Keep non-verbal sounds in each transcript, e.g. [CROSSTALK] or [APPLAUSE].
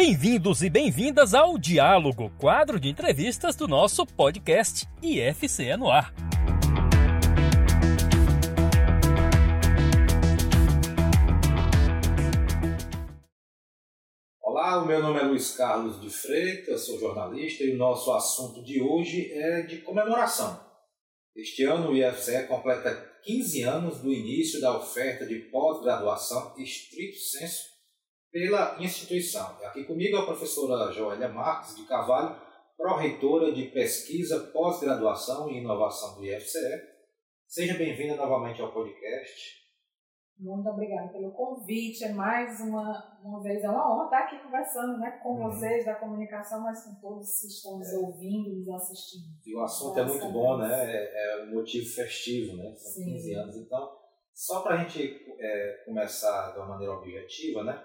Bem-vindos e bem-vindas ao Diálogo, quadro de entrevistas do nosso podcast IFCE no ar. Olá, o meu nome é Luiz Carlos de Freitas, sou jornalista e o nosso assunto de hoje é de comemoração. Este ano o IFCE completa 15 anos do início da oferta de pós-graduação estrito senso pela instituição. Aqui comigo é a professora Joélia Marques de Carvalho, pró-reitora de pesquisa, pós-graduação e inovação do IFCE. Seja bem-vinda novamente ao podcast. Muito obrigada pelo convite. É mais uma, uma vez, é uma honra estar aqui conversando né, com uhum. vocês da comunicação, mas com todos que estão nos é. ouvindo e nos assistindo. E o assunto é muito bom, né? É, é um motivo festivo, né? São Sim. 15 anos. Então, só para a gente é, começar de uma maneira objetiva, né?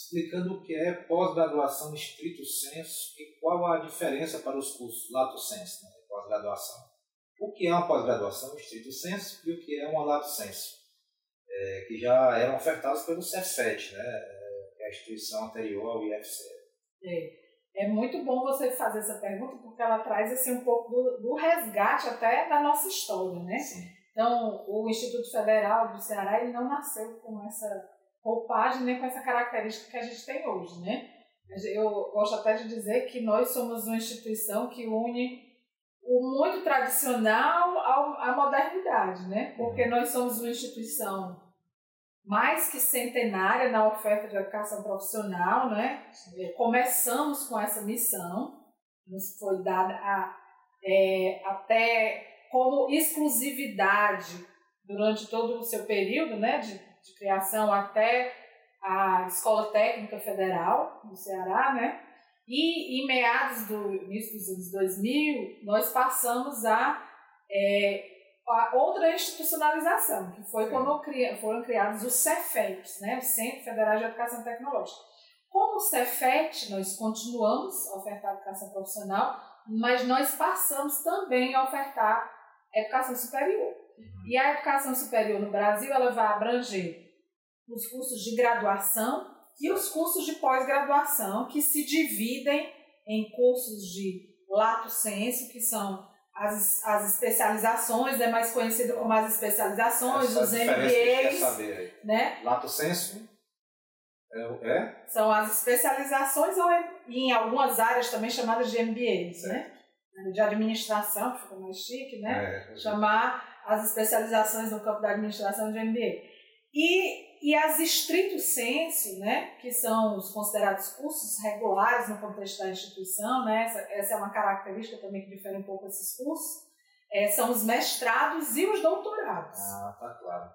Explicando o que é pós-graduação estrito senso e qual a diferença para os cursos lato senso, né, pós-graduação. O que é uma pós-graduação estrito senso e o que é uma lato senso, é, que já eram ofertados pelo Cefet, né, é, que é a instituição anterior ao IFC. É, é muito bom você fazer essa pergunta porque ela traz assim, um pouco do, do resgate até da nossa história, né? Sim. Então, o Instituto Federal do Ceará ele não nasceu com essa roupagem nem com essa característica que a gente tem hoje, né? Eu gosto até de dizer que nós somos uma instituição que une o muito tradicional à modernidade, né? Porque nós somos uma instituição mais que centenária na oferta de educação profissional, né? Começamos com essa missão, nos foi dada a, é, até como exclusividade durante todo o seu período, né? De, de criação até a Escola Técnica Federal do Ceará, né? E em meados do início dos anos 2000, nós passamos a, é, a outra institucionalização, que foi Sim. quando foram criados os CEFETs, né? o Centro Federal de Educação Tecnológica. Como o CEFET, nós continuamos a ofertar educação profissional, mas nós passamos também a ofertar educação superior. E a educação superior no Brasil ela vai abranger os cursos de graduação e os cursos de pós-graduação, que se dividem em cursos de lato senso, que são as, as especializações, é mais conhecido como as especializações, Essa os MBAs. Né? Lato senso é, é? São as especializações ou em algumas áreas também chamadas de MBAs, né? De administração, que fica mais chique, né? É, Chamar as especializações no campo da administração de MBA. E, e as estrito senso, né, que são os considerados cursos regulares no contexto da instituição, né, essa, essa é uma característica também que difere um pouco esses cursos, é, são os mestrados e os doutorados. Ah, tá claro.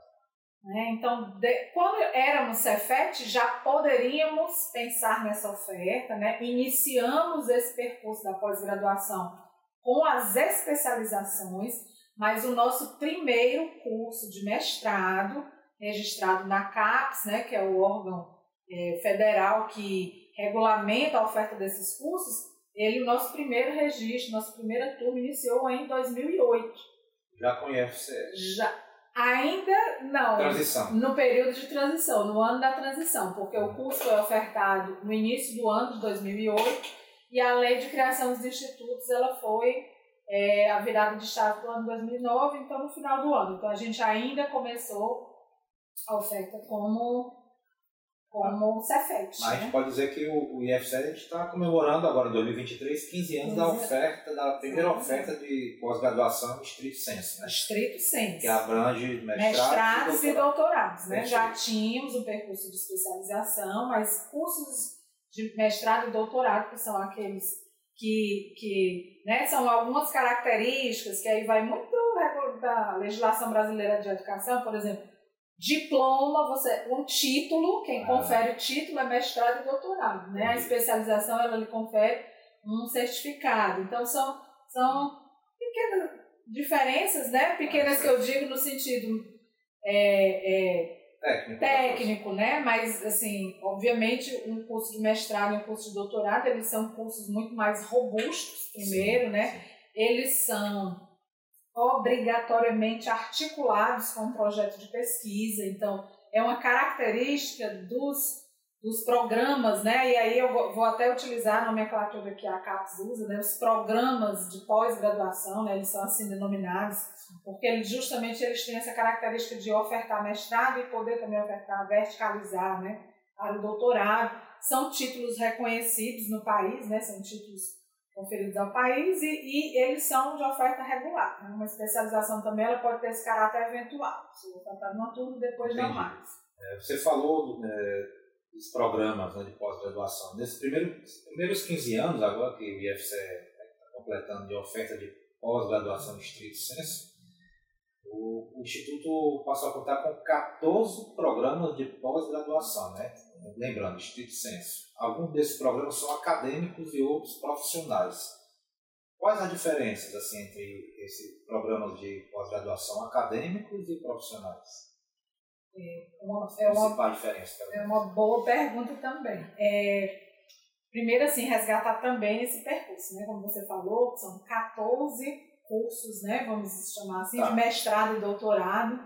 É, então, de, quando éramos Cefet, já poderíamos pensar nessa oferta, né? iniciamos esse percurso da pós-graduação com as especializações, mas o nosso primeiro curso de mestrado, registrado na CAPES, né, que é o órgão é, federal que regulamenta a oferta desses cursos, ele, o nosso primeiro registro, nossa primeira turma iniciou em 2008. Já conhece? Já. Ainda não. Transição. No período de transição, no ano da transição, porque o curso foi ofertado no início do ano de 2008 e a lei de criação dos institutos ela foi é, a virada de chave do ano 2009, então no final do ano. Então a gente ainda começou a oferta como como Cefet. Mas né? a gente pode dizer que o, o IFC está comemorando agora em 2023 15 anos da oferta, da primeira Sim. oferta de pós-graduação estrito senso, né? Estrito senso. Que abrange mestrados, mestrados e doutorados. né? Já tínhamos o um percurso de especialização, mas cursos de mestrado e doutorado, que são aqueles que, que né, são algumas características que aí vai muito da legislação brasileira de educação, por exemplo, diploma, você, um título, quem ah. confere o título é mestrado e doutorado, né? A especialização ela lhe confere um certificado. Então são são pequenas diferenças, né? Pequenas que eu digo no sentido é, é, técnico, técnico né? Mas, assim, obviamente, um curso de mestrado e um curso de doutorado, eles são cursos muito mais robustos, primeiro, sim, né? Sim. Eles são obrigatoriamente articulados com um projeto de pesquisa, então, é uma característica dos, dos programas, né? E aí eu vou até utilizar a nomenclatura que a CAPES usa, né? Os programas de pós-graduação, né? Eles são assim denominados, porque eles, justamente eles têm essa característica de ofertar mestrado e poder também ofertar, verticalizar, né? Para o doutorado. São títulos reconhecidos no país, né? São títulos conferidos ao país e, e eles são de oferta regular. Né? Uma especialização também ela pode ter esse caráter eventual. Se eu ofertar numa turma, depois Entendi. não mais. É, você falou é os programas né, de pós-graduação. Nesses primeiros, primeiros 15 anos, agora que o IFCE está completando de oferta de pós-graduação estrito senso, o, o, Instituto passou a contar com 14 programas de pós-graduação, né? lembrando, estrito senso. Alguns desses programas são acadêmicos e outros profissionais. Quais as diferenças assim, entre esses programas de pós-graduação acadêmicos e profissionais? É uma, é uma, diferença é uma boa pergunta também. É, primeiro, assim, resgatar também esse percurso, né? Como você falou, são 14 cursos, né? Vamos chamar assim, tá. de mestrado e doutorado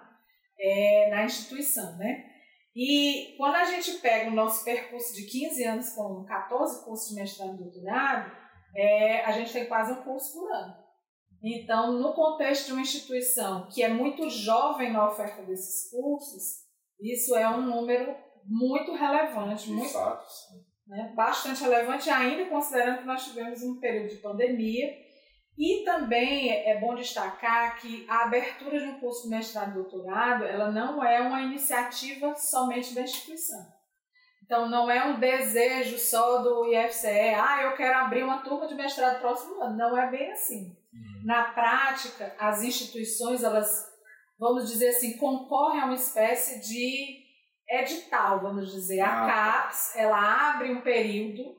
é, na instituição, né? E quando a gente pega o nosso percurso de 15 anos com 14 cursos de mestrado e doutorado, é, a gente tem quase um curso por ano. Então, no contexto de uma instituição que é muito jovem na oferta desses cursos, isso é um número muito relevante. De muito, fato, né, bastante relevante, ainda considerando que nós tivemos um período de pandemia. E também é bom destacar que a abertura de um curso de mestrado e doutorado, ela não é uma iniciativa somente da instituição. Então, não é um desejo só do IFCE, ah, eu quero abrir uma turma de mestrado próximo ano. Não é bem assim. Uhum. Na prática, as instituições, elas, vamos dizer assim, concorrem a uma espécie de edital, vamos dizer. A ah, tá. CAPES, ela abre um período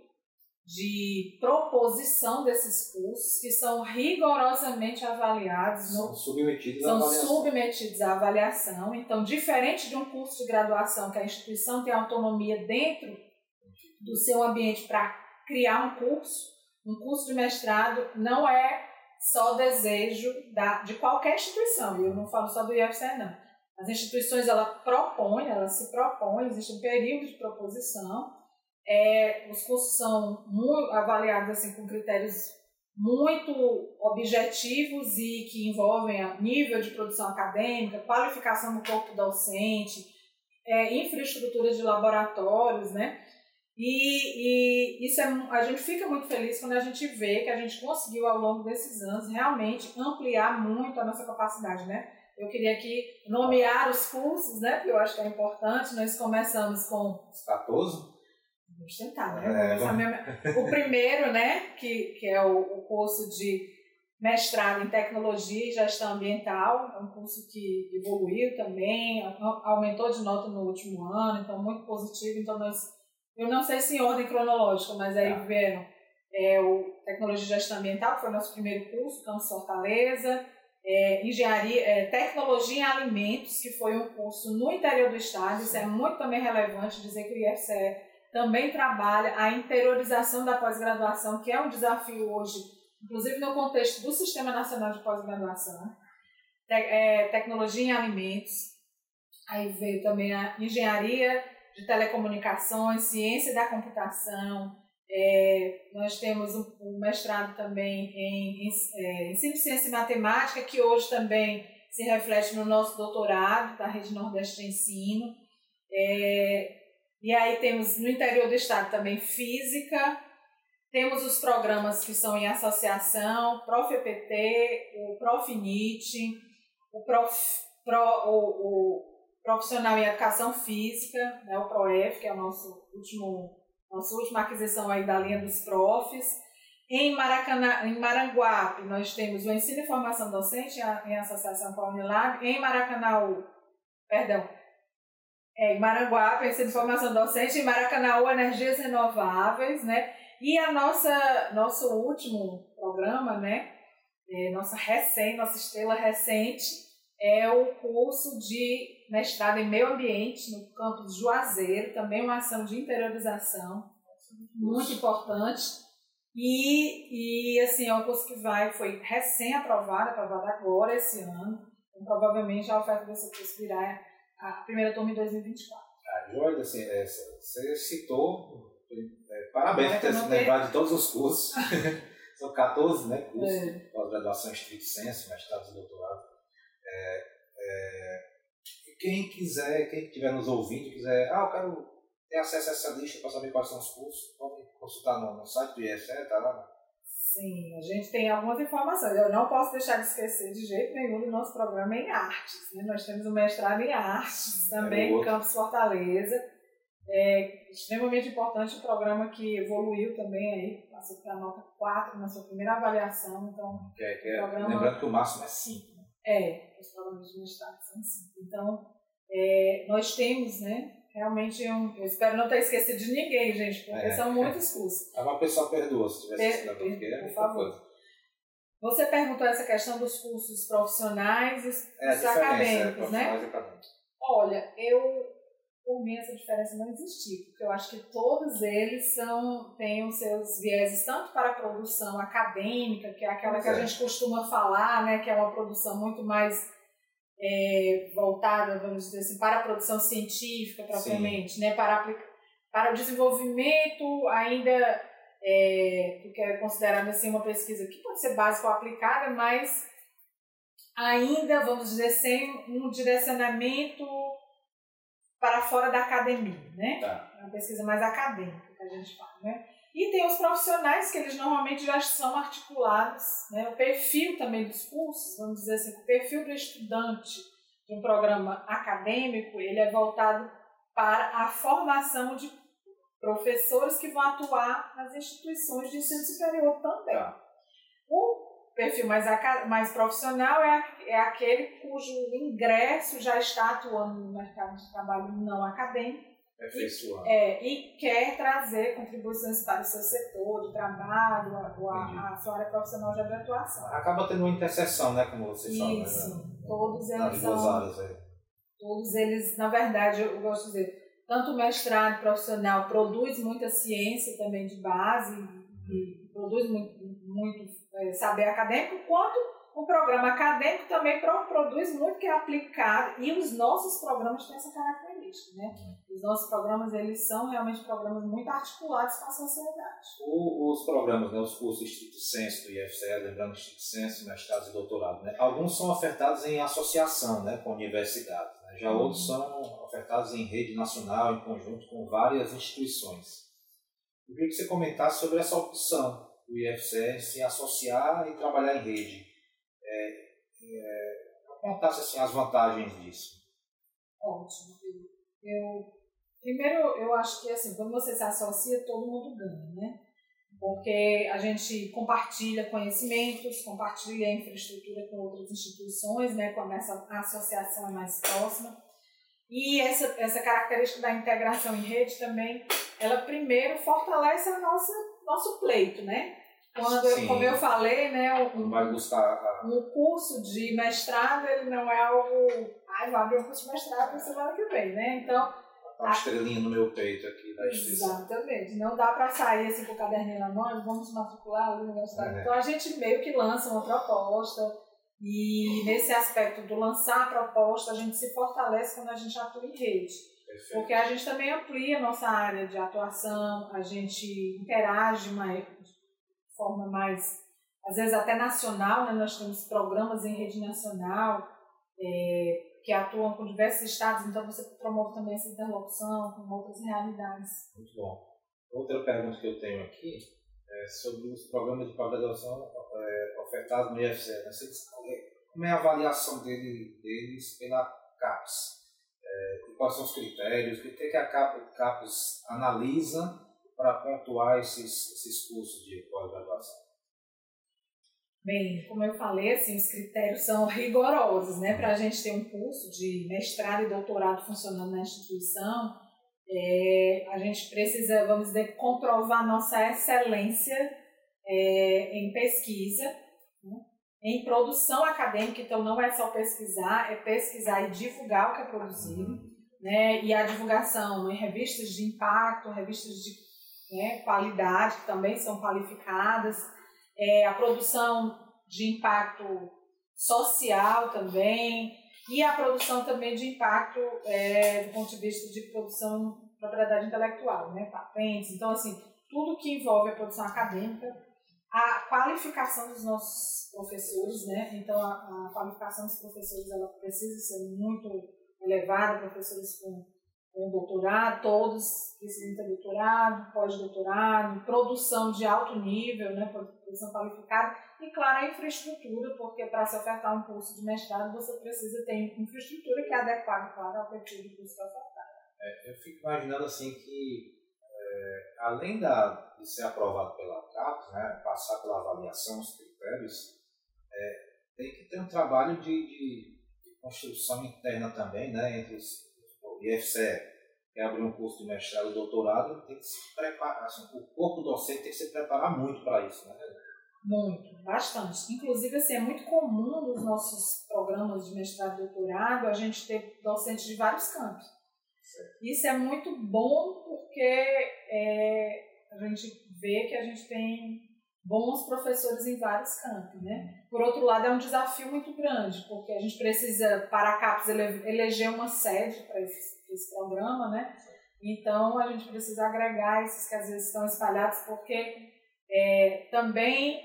de proposição desses cursos que são rigorosamente avaliados. São submetidos são à avaliação. submetidos à avaliação. Então, diferente de um curso de graduação que a instituição tem autonomia dentro do seu ambiente para criar um curso, um curso de mestrado não é só desejo da, de qualquer instituição, eu não falo só do IFCE não. As instituições ela propõem, ela se propõe, existe um período de proposição, é, os cursos são muito avaliados assim, com critérios muito objetivos e que envolvem nível de produção acadêmica, qualificação do corpo docente, é, infraestrutura de laboratórios, né? E, e isso é, a gente fica muito feliz quando a gente vê que a gente conseguiu, ao longo desses anos, realmente ampliar muito a nossa capacidade, né? Eu queria aqui nomear os cursos, né? Porque eu acho que é importante. Nós começamos com... Os 14? Tentar, né? É, o primeiro, né? Que, que é o, o curso de mestrado em tecnologia e gestão ambiental, é um curso que evoluiu também, aumentou de nota no último ano, então muito positivo. Então nós eu não sei se em ordem cronológica, mas aí tá. vieram é, o Tecnologia de Gestão Ambiental, que foi o nosso primeiro curso, Campus Fortaleza, é, Engenharia, é, Tecnologia em Alimentos, que foi um curso no interior do estado, isso é muito também relevante dizer que o IFCE também trabalha a interiorização da pós-graduação, que é um desafio hoje, inclusive no contexto do Sistema Nacional de Pós-Graduação. Te, é, tecnologia em Alimentos, aí veio também a Engenharia de telecomunicações, ciência da computação. É, nós temos um, um, mestrado também em, em é, ciência e matemática, que hoje também se reflete no nosso doutorado da Rede Nordeste de Ensino. É, e aí temos no interior do estado também física, temos os programas que são em associação, ProfEPT, o ProfNIT, o Prof, Pro, o, o profissional em educação física, né, o PROEF, que é o nosso último, nossa última aquisição aí da linha dos profs. Em, Maracanã, em Maranguape, nós temos o ensino e formação docente em associação com a Unilab. Em Maracanã, perdão, é, em Maranguape, ensino e formação docente. Em Maracanã, energias renováveis, né? E a nossa, nosso último programa, né? É, nossa recente, nossa estrela recente, é o curso de mestrado em meio ambiente no campus Juazeiro, também uma ação de interiorização muito importante. E, e assim, é um curso que vai, foi recém-aprovado, aprovado agora esse ano. Então, provavelmente a oferta desse curso virá a primeira turma em 2024. Joia, assim, é, você citou, é, parabéns por ter se lembrado de todos os cursos. [LAUGHS] São 14 né, cursos, é. pós-graduação estrito senso, mestrado e doutorado. É, é, quem quiser, quem estiver nos ouvindo, quiser, ah, eu quero ter acesso a essa lista para saber quais são os cursos, pode consultar no, no site do IFE, tá lá. Sim, a gente tem algumas informações. Eu não posso deixar de esquecer de jeito nenhum do nosso programa em artes. Né? Nós temos um mestrado em artes também, em Campus Fortaleza. É extremamente importante o programa que evoluiu também aí, passou para a nota 4 na sua primeira avaliação. Então, que é, que é, programa... Lembrando que o máximo é 5. Né? É, os programas de mestrado são 5. Então, é, nós temos, né, Realmente, eu, eu, espero não ter esquecido de ninguém, gente, porque é, são muitos cursos. É uma pessoa perdoa se tivesse per, per, per, Por favor. Você perguntou essa questão dos cursos profissionais e é, dos acadêmicos, é, né? Acadêmicos. Olha, eu, por mim, essa diferença não existiu, porque eu acho que todos eles são, têm os seus vieses tanto para a produção acadêmica, que é aquela que a é. gente costuma falar, né, que é uma produção muito mais é, voltada, vamos dizer assim, para a produção científica propriamente, né? para, para o desenvolvimento ainda é, que é considerado assim, uma pesquisa que pode ser básica ou aplicada, mas ainda, vamos dizer, sem um direcionamento para fora da academia, né? Tá. É uma pesquisa mais acadêmica que a gente fala, né? E tem os profissionais que eles normalmente já são articulados, né? o perfil também dos cursos, vamos dizer assim, o perfil do estudante de um programa acadêmico, ele é voltado para a formação de professores que vão atuar nas instituições de ensino superior também. Tá. O perfil mais, mais profissional é, é aquele cujo ingresso já está atuando no mercado de trabalho não acadêmico É, e quer trazer contribuições para o seu setor de trabalho, a, a, sua área profissional de atuação. Acaba tendo uma interseção, né, como você fala. Né? Isso, né? todos eles são... Áreas, Todos eles, na verdade, eu gosto de dizer, tanto o mestrado profissional produz muita ciência também de base, e produz muito, muito é, saber acadêmico, quanto o programa acadêmico também produz muito que é aplicado, e os nossos programas têm essa característica, né? Os nossos programas, eles são realmente programas muito articulados com a sociedade. O, os programas, né, os cursos Estrito Senso do IFCE, lembrando Estrito Senso, mestrado e doutorado, né, alguns são ofertados em associação né, com universidades, né, já uhum. outros são ofertados em rede nacional, em conjunto com várias instituições. Eu queria que você comentasse sobre essa opção do IFCE se associar e trabalhar em rede. É, é, contasse assim, as vantagens disso. Ótimo. Eu Primeiro, eu acho que assim, quando você se associa, todo mundo ganha, né? Porque a gente compartilha conhecimentos, compartilha infraestrutura com outras instituições, né? Quando essa associação é mais próxima. E essa, essa característica da integração em rede também, ela primeiro fortalece a nossa nosso pleito, né? Quando, Sim. como eu falei, né, um, vai buscar um curso de mestrado, ele não é algo, ai, vou abrir um curso de mestrado na semana que vem, né? Então, uma estrelinha no meu peito aqui da instituição. Exatamente. Não dá para sair assim com o caderninho na mão, vamos matricular ali no universidade. É. Então a gente meio que lança uma proposta e nesse aspecto do lançar a proposta, a gente se fortalece quando a gente atua em rede. Perfeito. Porque a gente também amplia a nossa área de atuação, a gente interage mais, de forma mais, às vezes até nacional, né? nós temos programas em rede nacional, é, que atuam com diversos estados, então você promove também essa interlocução com outras realidades. Muito bom. Outra pergunta que eu tenho aqui é sobre os programas de pós-graduação é, ofertados no IFCE. Né? Como é a avaliação dele, deles pela CAPES? É, quais são os critérios? O que, que a CAPES analisa para pontuar esses, esses cursos de pós-graduação? Bem, como eu falei, assim, os critérios são rigorosos, né? Para a gente ter um curso de mestrado e doutorado funcionando na instituição, é, a gente precisa, vamos dizer, comprovar nossa excelência é, em pesquisa, né? em produção acadêmica, então não é só pesquisar, é pesquisar e divulgar o que é produzido, né? E a divulgação em revistas de impacto, revistas de né, qualidade, que também são qualificadas, é, a produção de impacto social também. e a produção também de impacto é, do ponto de vista de produção propriedade intelectual, né, patentes. Então, assim, tudo que envolve a produção acadêmica, a qualificação dos nossos professores, né? Então, a, a qualificação dos professores ela precisa ser muito elevada, professores com, com doutorado, todos precisam ter doutorado, pós-doutorado, produção de alto nível, né? Produção qualificada e, claro, a infraestrutura, porque para se ofertar um curso de mestrado você precisa ter infraestrutura que é adequada, claro, ao perfil do curso que é ofertado. É, eu fico imaginando assim que, é, além da, de ser aprovado pela CAPES, né, passar pela avaliação, os critérios, é, tem que ter um trabalho de, de, de, construção interna também, né, entre os, IFCE, que abre um curso de mestrado e doutorado, tem que se preparar, assim, o corpo docente tem que se preparar muito para isso, né? Muito, bastante. Inclusive, assim, é muito comum nos nossos programas de mestrado e doutorado a gente ter docentes de vários campos. Isso é muito bom porque é, a gente vê que a gente tem bons professores em vários campos, né? Por outro lado, é um desafio muito grande, porque a gente precisa, para a CAPES, eleger uma sede para esse, esse programa, né? Então, a gente precisa agregar esses que às vezes estão espalhados, porque é, também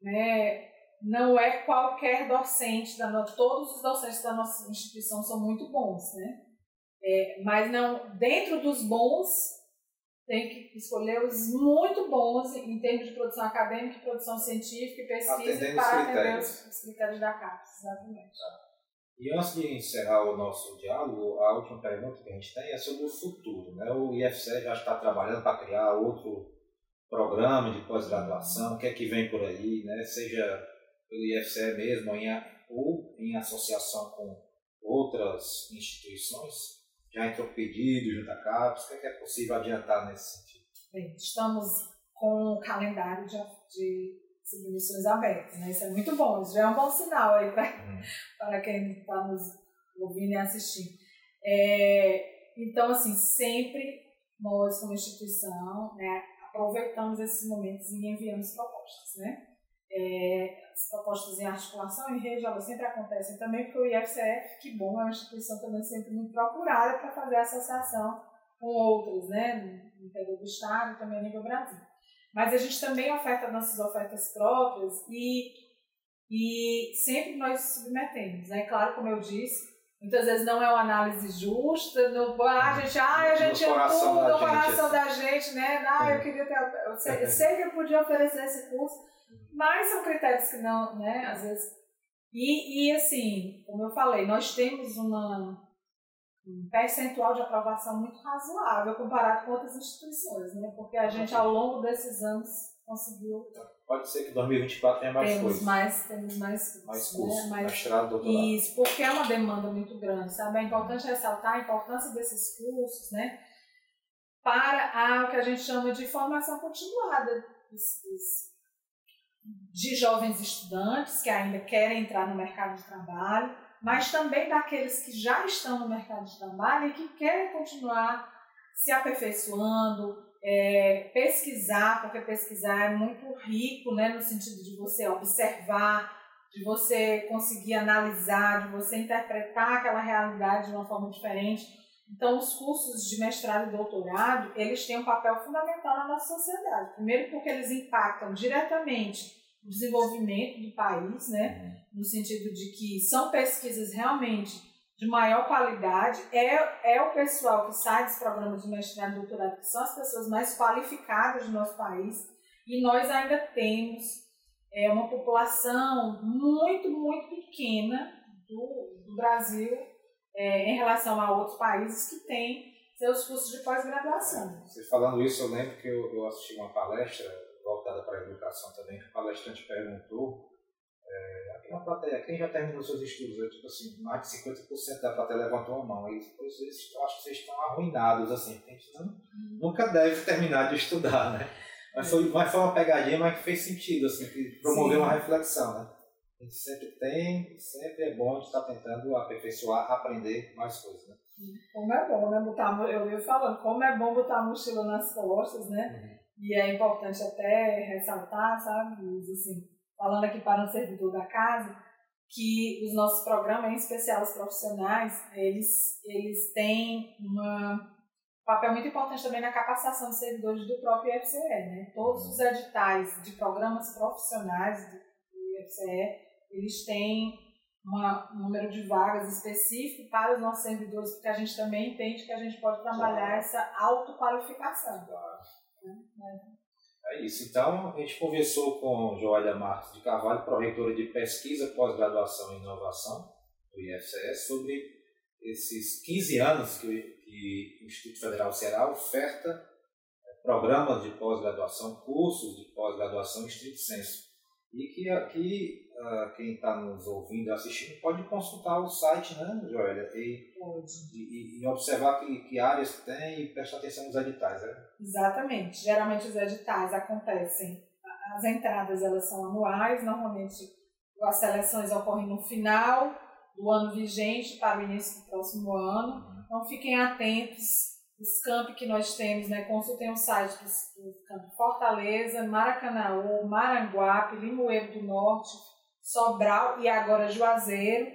né, não é qualquer docente, da todos os docentes da nossa instituição são muito bons, né? É, mas não, dentro dos bons, tem que escolher os muito bons em termos de produção acadêmica, produção científica e pesquisa para atender os, os critérios da CAPES, exatamente. E antes de encerrar o nosso diálogo, a última pergunta que a gente tem é sobre o futuro. Né? O IFCE já está trabalhando para criar outro programa de pós-graduação, o que é que vem por aí, né? seja pelo IFCE mesmo ou em associação com outras instituições já entrou pedido junto à CAPES? O que é, que é possível adiantar nesse sentido? Bem, estamos com o calendário de, de submissões abertas, né? Isso é muito bom, isso já é um bom sinal aí para hum. [LAUGHS] para quem está nos ouvindo e assistindo. É, então, assim, sempre nós, como instituição, né, aproveitamos esses momentos e enviamos propostas, né? É, as propostas em articulação em rede, elas sempre acontecem também, porque o IFCF, que bom, é uma instituição também sempre muito procurada para fazer associação com outras, né, no interior do Estado e também a nível Brasil. Mas a gente também oferta nossas ofertas próprias e, e sempre nós submetemos, né? Claro, como eu disse, muitas vezes não é uma análise justa, não, ah, a gente, ah, a gente é tudo, o coração da gente, né? Ah, eu queria ter, eu sei, eu sei que eu podia oferecer esse curso, mas são critérios que não, né, às vezes. E, e assim, como eu falei, nós temos uma, um percentual de aprovação muito razoável comparado com outras instituições, né? Porque a gente ao longo desses anos conseguiu. Pode ser que 2024 tenha mais temos coisas. Mais, temos mais, mais cursos, né? mais, mestrado, doutorado. Isso, porque é uma demanda muito grande, sabe? É importante ressaltar a importância desses cursos, né? Para a, o que a gente chama de formação continuada dos, dos de jovens estudantes que ainda querem entrar no mercado de trabalho, mas também daqueles que já estão no mercado de trabalho e que querem continuar se aperfeiçoando, é, pesquisar, porque pesquisar é muito rico, né, no sentido de você observar, de você conseguir analisar, de você interpretar aquela realidade de uma forma diferente. Então, os cursos de mestrado e doutorado, eles têm um papel fundamental na nossa sociedade. Primeiro porque eles impactam diretamente desenvolvimento do país, né? Uhum. No sentido de que são pesquisas realmente de maior qualidade. É, é o pessoal que sai dos programas de mestrado e doutorado, que são as pessoas mais qualificadas do nosso país. E nós ainda temos é, uma população muito, muito pequena do, do Brasil é, em relação a outros países que têm seus cursos de pós-graduação. Você falando isso, eu lembro que eu, eu assisti uma palestra voltada para a educação também, que o palestrante perguntou é, aqui na plateia, quem já terminou seus estudos? Eu, tipo assim, mais de 50% da plateia levantou a mão. E vocês, eu acho que vocês estão arruinados, assim, a gente não, nunca deve terminar de estudar, né? Mas foi, mas foi uma pegadinha, mas que fez sentido, assim, que promoveu Sim. uma reflexão, né? A gente sempre tem, sempre é bom de estar tentando aperfeiçoar, aprender mais coisas, né? Como é bom, né? Botar, eu ia falando, como é bom botar a mochila nas costas, né? Uhum. E é importante até ressaltar, sabe, assim, falando aqui para um servidor da casa, que os nossos programas, em especial os profissionais, eles, eles têm um papel muito importante também na capacitação de servidores do próprio IFCE. Né? Todos os editais de programas profissionais do IFCE, eles têm uma, um número de vagas específico para os nossos servidores, porque a gente também entende que a gente pode trabalhar essa autoqualificação. Claro. É isso. Então, a gente conversou com Joélia Marques de Carvalho, pró-reitora de Pesquisa, Pós-Graduação e Inovação do IFCS, sobre esses 15 anos que, que o Instituto Federal Ceará oferta é, programas de pós-graduação, cursos de pós-graduação em estrito senso. E que aqui uh, quem está nos ouvindo e assistindo pode consultar o site, né, Joélia? E, e, e, observar que, que áreas tem e prestar atenção nos editais, né? Exatamente. Geralmente os editais acontecem, as entradas elas são anuais, normalmente as seleções ocorrem no final do ano vigente para o início do próximo ano. Uhum. Então fiquem atentos os campos que nós temos, né? Consultem o site do campo Fortaleza, Maracanaú, Maranguape, Limoeiro do Norte, Sobral e agora Juazeiro,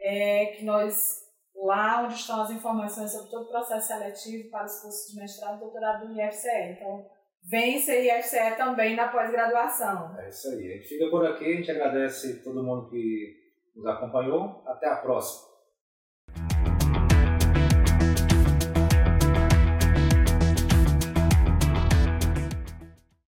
é, que nós lá onde estão as informações sobre todo o processo seletivo para os cursos de mestrado e doutorado do IFCE. Então, vence a IFCE também na pós-graduação. É isso aí. A gente fica por aqui, a gente agradece todo mundo que nos acompanhou. Até a próxima.